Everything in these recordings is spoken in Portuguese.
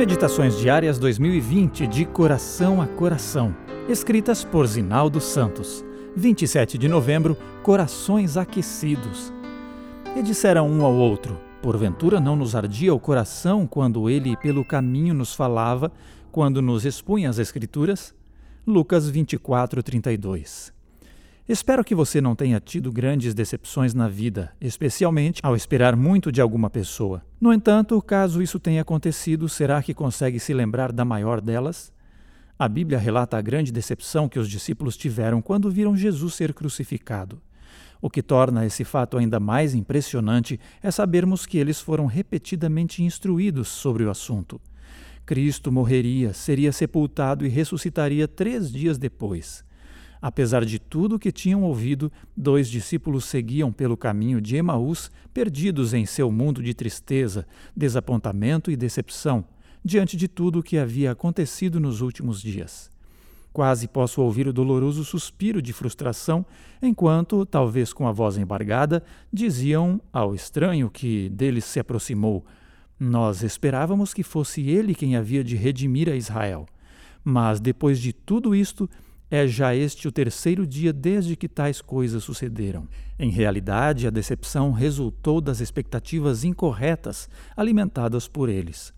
Meditações Diárias 2020 de Coração a Coração, escritas por Zinaldo Santos. 27 de novembro, Corações Aquecidos. E disseram um ao outro: Porventura não nos ardia o coração quando ele pelo caminho nos falava, quando nos expunha as Escrituras? Lucas 24, 32. Espero que você não tenha tido grandes decepções na vida, especialmente ao esperar muito de alguma pessoa. No entanto, caso isso tenha acontecido, será que consegue se lembrar da maior delas? A Bíblia relata a grande decepção que os discípulos tiveram quando viram Jesus ser crucificado. O que torna esse fato ainda mais impressionante é sabermos que eles foram repetidamente instruídos sobre o assunto. Cristo morreria, seria sepultado e ressuscitaria três dias depois. Apesar de tudo o que tinham ouvido, dois discípulos seguiam pelo caminho de Emaús, perdidos em seu mundo de tristeza, desapontamento e decepção, diante de tudo o que havia acontecido nos últimos dias. Quase posso ouvir o doloroso suspiro de frustração, enquanto, talvez com a voz embargada, diziam ao estranho que deles se aproximou: Nós esperávamos que fosse ele quem havia de redimir a Israel. Mas, depois de tudo isto, é já este o terceiro dia desde que tais coisas sucederam. Em realidade, a decepção resultou das expectativas incorretas alimentadas por eles.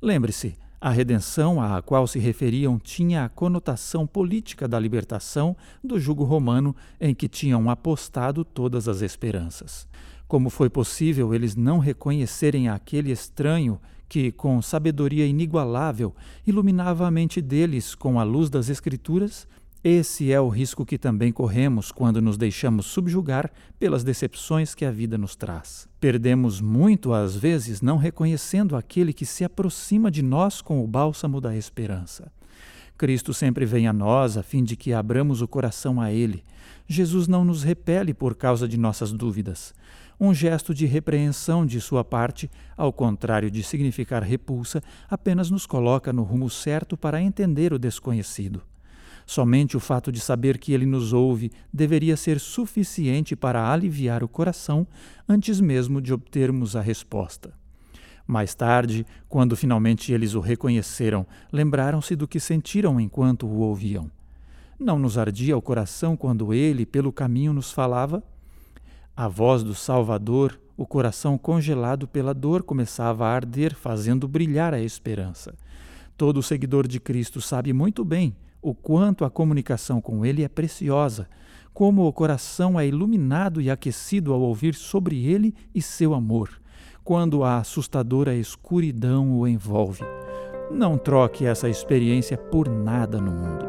Lembre-se, a redenção à qual se referiam tinha a conotação política da libertação do jugo romano em que tinham apostado todas as esperanças. Como foi possível eles não reconhecerem aquele estranho que, com sabedoria inigualável, iluminava a mente deles com a luz das Escrituras esse é o risco que também corremos quando nos deixamos subjugar pelas decepções que a vida nos traz. Perdemos muito, às vezes, não reconhecendo aquele que se aproxima de nós com o bálsamo da esperança. Cristo sempre vem a nós a fim de que abramos o coração a Ele. Jesus não nos repele por causa de nossas dúvidas. Um gesto de repreensão de sua parte, ao contrário de significar repulsa, apenas nos coloca no rumo certo para entender o desconhecido. Somente o fato de saber que Ele nos ouve deveria ser suficiente para aliviar o coração antes mesmo de obtermos a resposta. Mais tarde, quando finalmente eles o reconheceram, lembraram-se do que sentiram enquanto o ouviam. Não nos ardia o coração quando ele, pelo caminho, nos falava? A voz do Salvador, o coração congelado pela dor começava a arder, fazendo brilhar a esperança. Todo seguidor de Cristo sabe muito bem o quanto a comunicação com Ele é preciosa, como o coração é iluminado e aquecido ao ouvir sobre Ele e seu amor, quando a assustadora escuridão o envolve. Não troque essa experiência por nada no mundo.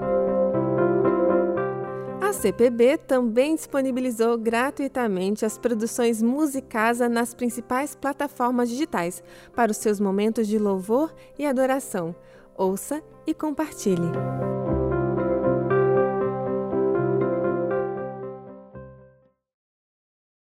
A CPB também disponibilizou gratuitamente as produções Musicasa nas principais plataformas digitais para os seus momentos de louvor e adoração. Ouça e compartilhe.